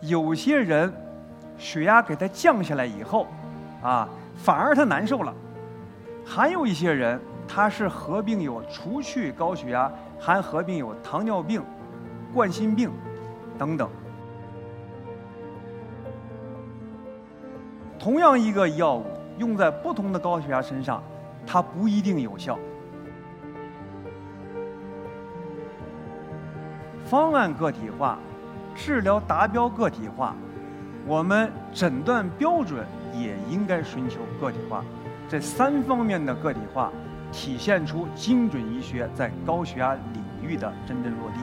有些人血压给他降下来以后，啊，反而他难受了；还有一些人，他是合并有除去高血压，还合并有糖尿病、冠心病等等。同样一个药物用在不同的高血压身上，它不一定有效。方案个体化，治疗达标个体化，我们诊断标准也应该寻求个体化。这三方面的个体化，体现出精准医学在高血压领域的真正落地。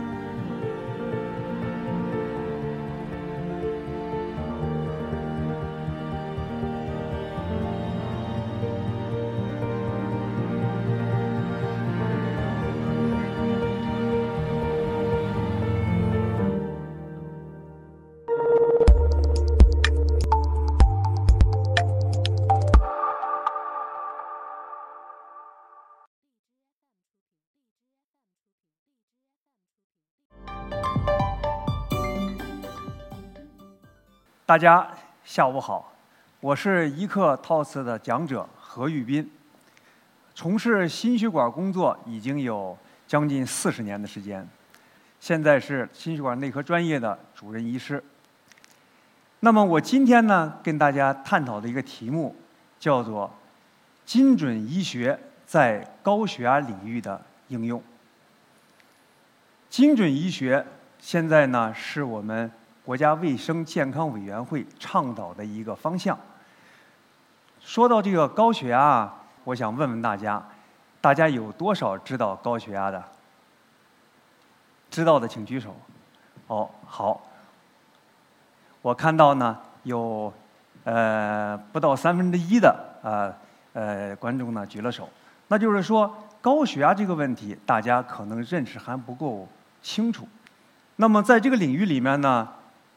大家下午好，我是一课 Talks 的讲者何玉斌，从事心血管工作已经有将近四十年的时间，现在是心血管内科专业的主任医师。那么我今天呢，跟大家探讨的一个题目叫做“精准医学在高血压领域的应用”。精准医学现在呢，是我们。国家卫生健康委员会倡导的一个方向。说到这个高血压，我想问问大家，大家有多少知道高血压的？知道的请举手。哦，好。我看到呢，有呃不到三分之一的呃呃观众呢举了手。那就是说，高血压这个问题，大家可能认识还不够清楚。那么在这个领域里面呢？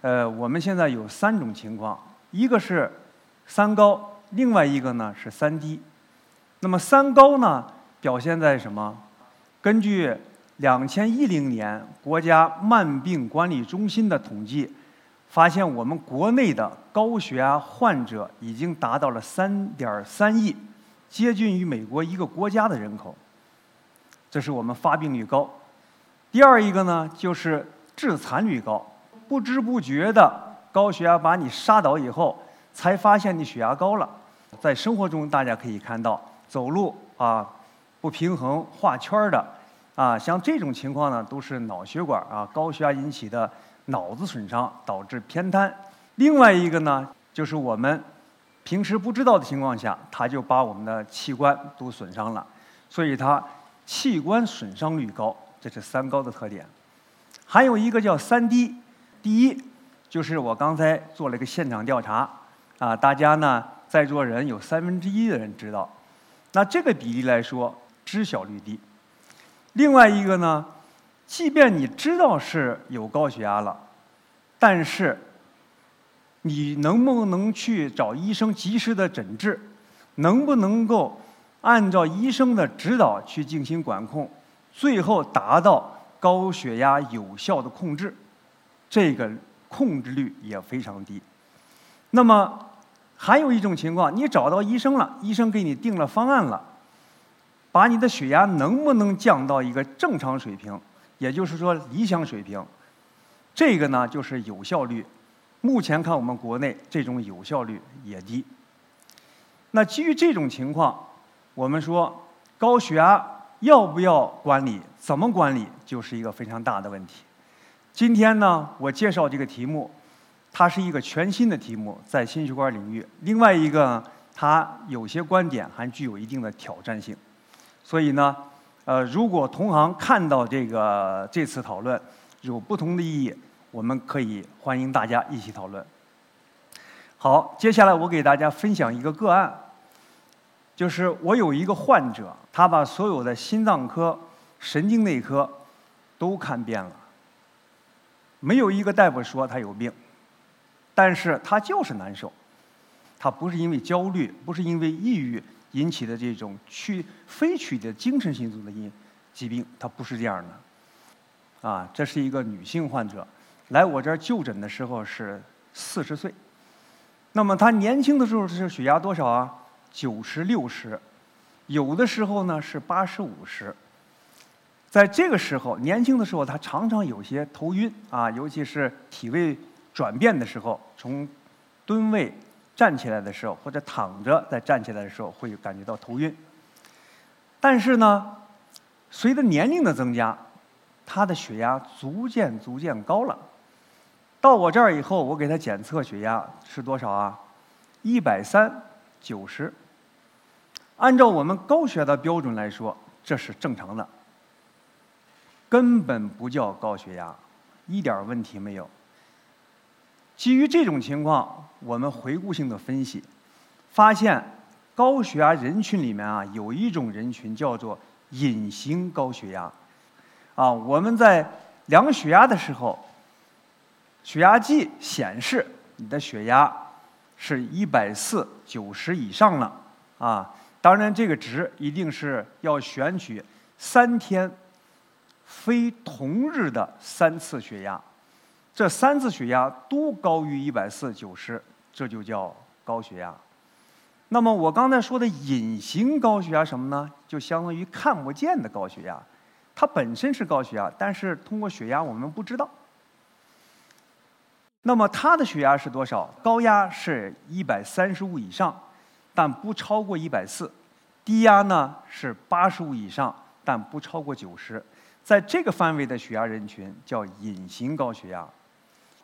呃，我们现在有三种情况，一个是三高，另外一个呢是三低。那么三高呢，表现在什么？根据两千一零年国家慢病管理中心的统计，发现我们国内的高血压患者已经达到了三点三亿，接近于美国一个国家的人口。这是我们发病率高。第二一个呢，就是致残率高。不知不觉的高血压把你杀倒以后，才发现你血压高了。在生活中，大家可以看到走路啊不平衡、画圈的啊，像这种情况呢，都是脑血管啊高血压引起的脑子损伤导致偏瘫。另外一个呢，就是我们平时不知道的情况下，它就把我们的器官都损伤了，所以它器官损伤率高，这是三高的特点。还有一个叫三低。第一，就是我刚才做了一个现场调查，啊，大家呢在座人有三分之一的人知道，那这个比例来说，知晓率低。另外一个呢，即便你知道是有高血压了，但是你能不能去找医生及时的诊治，能不能够按照医生的指导去进行管控，最后达到高血压有效的控制？这个控制率也非常低。那么还有一种情况，你找到医生了，医生给你定了方案了，把你的血压能不能降到一个正常水平，也就是说理想水平，这个呢就是有效率。目前看我们国内这种有效率也低。那基于这种情况，我们说高血压要不要管理，怎么管理，就是一个非常大的问题。今天呢，我介绍这个题目，它是一个全新的题目，在心血管领域。另外一个，它有些观点还具有一定的挑战性。所以呢，呃，如果同行看到这个这次讨论有不同的意义，我们可以欢迎大家一起讨论。好，接下来我给大家分享一个个案，就是我有一个患者，他把所有的心脏科、神经内科都看遍了。没有一个大夫说他有病，但是他就是难受，他不是因为焦虑，不是因为抑郁引起的这种去非取的精神性的因疾病，他不是这样的，啊，这是一个女性患者，来我这儿就诊的时候是四十岁。那么她年轻的时候是血压多少啊？九十六十，有的时候呢是八十五十。在这个时候，年轻的时候他常常有些头晕啊，尤其是体位转变的时候，从蹲位站起来的时候，或者躺着再站起来的时候，会感觉到头晕。但是呢，随着年龄的增加，他的血压逐渐逐渐高了。到我这儿以后，我给他检测血压是多少啊？一百三九十。按照我们高血压的标准来说，这是正常的，根本不叫高血压，一点问题没有。基于这种情况，我们回顾性的分析，发现高血压人群里面啊，有一种人群叫做隐形高血压。啊，我们在量血压的时候。血压计显示你的血压是一百四九十以上了啊！当然，这个值一定是要选取三天非同日的三次血压，这三次血压都高于一百四九十，这就叫高血压。那么我刚才说的隐形高血压什么呢？就相当于看不见的高血压，它本身是高血压，但是通过血压我们不知道。那么他的血压是多少？高压是一百三十五以上，但不超过一百四；低压呢是八十五以上，但不超过九十。在这个范围的血压人群叫隐形高血压。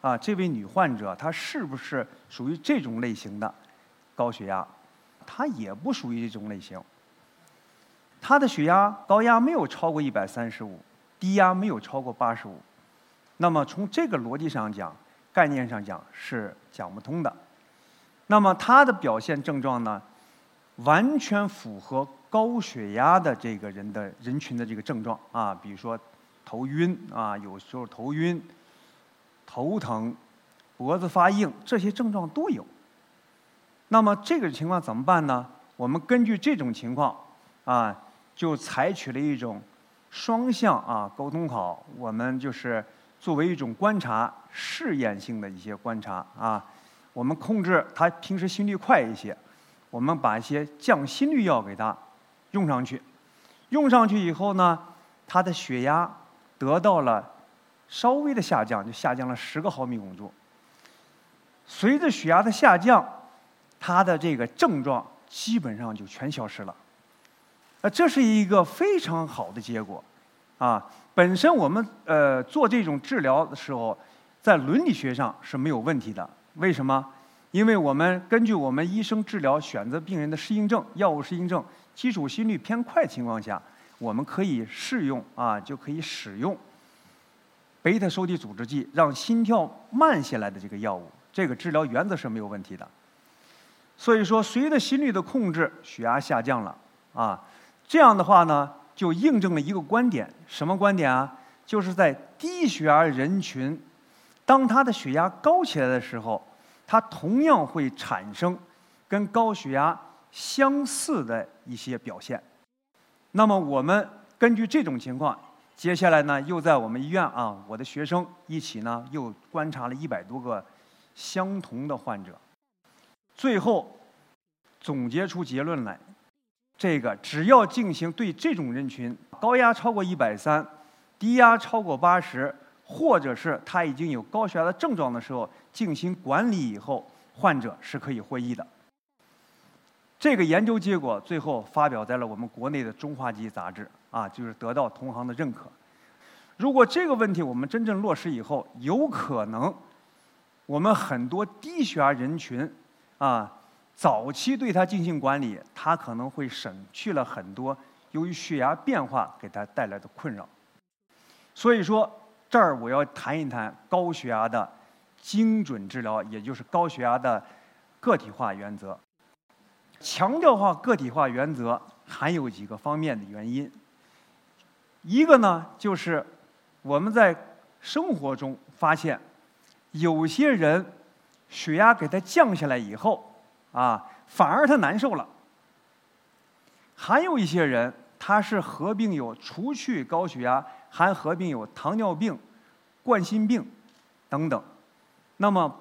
啊，这位女患者她是不是属于这种类型的高血压？她也不属于这种类型。她的血压高压没有超过一百三十五，低压没有超过八十五。那么从这个逻辑上讲，概念上讲是讲不通的，那么她的表现症状呢，完全符合高血压的这个人的人群的这个症状啊，比如说头晕啊，有时候头晕、头疼、脖子发硬，这些症状都有。那么这个情况怎么办呢？我们根据这种情况啊，就采取了一种双向啊沟通好，我们就是。作为一种观察试验性的一些观察啊，我们控制他平时心率快一些，我们把一些降心率药给他用上去，用上去以后呢，他的血压得到了稍微的下降，就下降了十个毫米汞柱。随着血压的下降，他的这个症状基本上就全消失了。呃，这是一个非常好的结果。啊，本身我们呃做这种治疗的时候，在伦理学上是没有问题的。为什么？因为我们根据我们医生治疗选择病人的适应症、药物适应症，基础心率偏快情况下，我们可以试用啊，就可以使用贝塔受体阻滞剂，让心跳慢下来的这个药物。这个治疗原则是没有问题的。所以说，随着心率的控制，血压下降了啊，这样的话呢。就印证了一个观点，什么观点啊？就是在低血压人群，当他的血压高起来的时候，它同样会产生跟高血压相似的一些表现。那么我们根据这种情况，接下来呢，又在我们医院啊，我的学生一起呢，又观察了一百多个相同的患者，最后总结出结论来。这个只要进行对这种人群高压超过一百三，低压超过八十，或者是他已经有高血压的症状的时候进行管理以后，患者是可以获益的。这个研究结果最后发表在了我们国内的中华级杂志啊，就是得到同行的认可。如果这个问题我们真正落实以后，有可能我们很多低血压人群啊。早期对他进行管理，他可能会省去了很多由于血压变化给他带来的困扰。所以说，这儿我要谈一谈高血压的精准治疗，也就是高血压的个体化原则。强调化个体化原则还有几个方面的原因。一个呢，就是我们在生活中发现，有些人血压给他降下来以后。啊，反而他难受了。还有一些人，他是合并有除去高血压，还合并有糖尿病、冠心病等等。那么，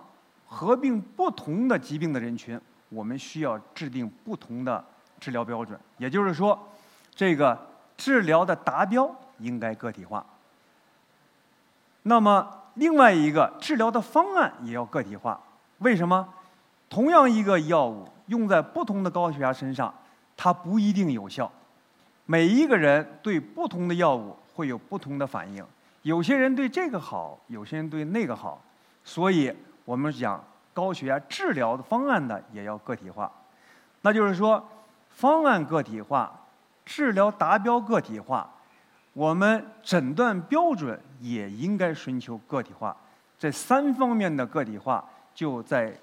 合并不同的疾病的人群，我们需要制定不同的治疗标准。也就是说，这个治疗的达标应该个体化。那么，另外一个治疗的方案也要个体化。为什么？同样一个药物用在不同的高血压身上，它不一定有效。每一个人对不同的药物会有不同的反应，有些人对这个好，有些人对那个好。所以我们讲高血压治疗的方案呢，也要个体化。那就是说，方案个体化，治疗达标个体化。我们诊断标准也应该寻求个体化，这三方面的个体化就在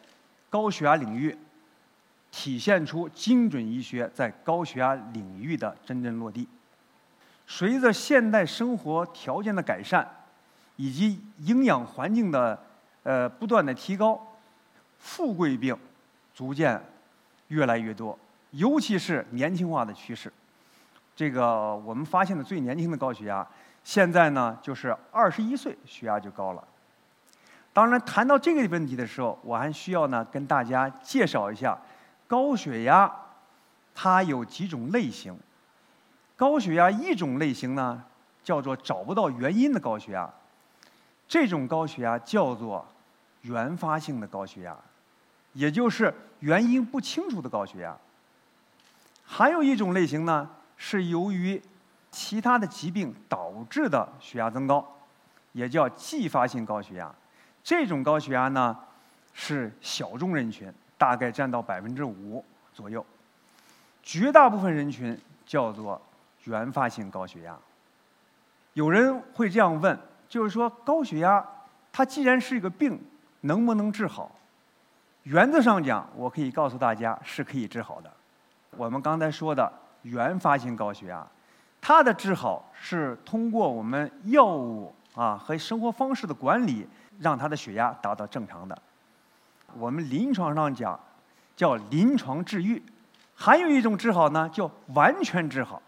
高血压领域体现出精准医学在高血压领域的真正落地。随着现代生活条件的改善，以及营养环境的呃不断的提高，富贵病逐渐越来越多，尤其是年轻化的趋势。这个我们发现的最年轻的高血压，现在呢就是二十一岁血压就高了。当然，谈到这个问题的时候，我还需要呢跟大家介绍一下高血压，它有几种类型。高血压一种类型呢叫做找不到原因的高血压，这种高血压叫做原发性的高血压，也就是原因不清楚的高血压。还有一种类型呢。是由于其他的疾病导致的血压增高，也叫继发性高血压。这种高血压呢是小众人群，大概占到百分之五左右。绝大部分人群叫做原发性高血压。有人会这样问，就是说高血压它既然是一个病，能不能治好？原则上讲，我可以告诉大家是可以治好的。我们刚才说的。原发性高血压，它的治好是通过我们药物啊和生活方式的管理，让他的血压达到正常的。我们临床上讲叫临床治愈，还有一种治好呢叫完全治好。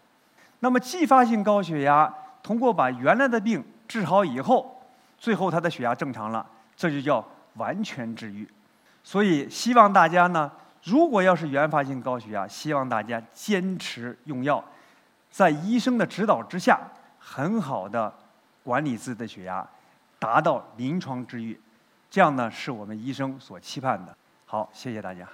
那么继发性高血压通过把原来的病治好以后，最后他的血压正常了，这就叫完全治愈。所以希望大家呢。如果要是原发性高血压，希望大家坚持用药，在医生的指导之下，很好的管理自己的血压，达到临床治愈，这样呢是我们医生所期盼的。好，谢谢大家。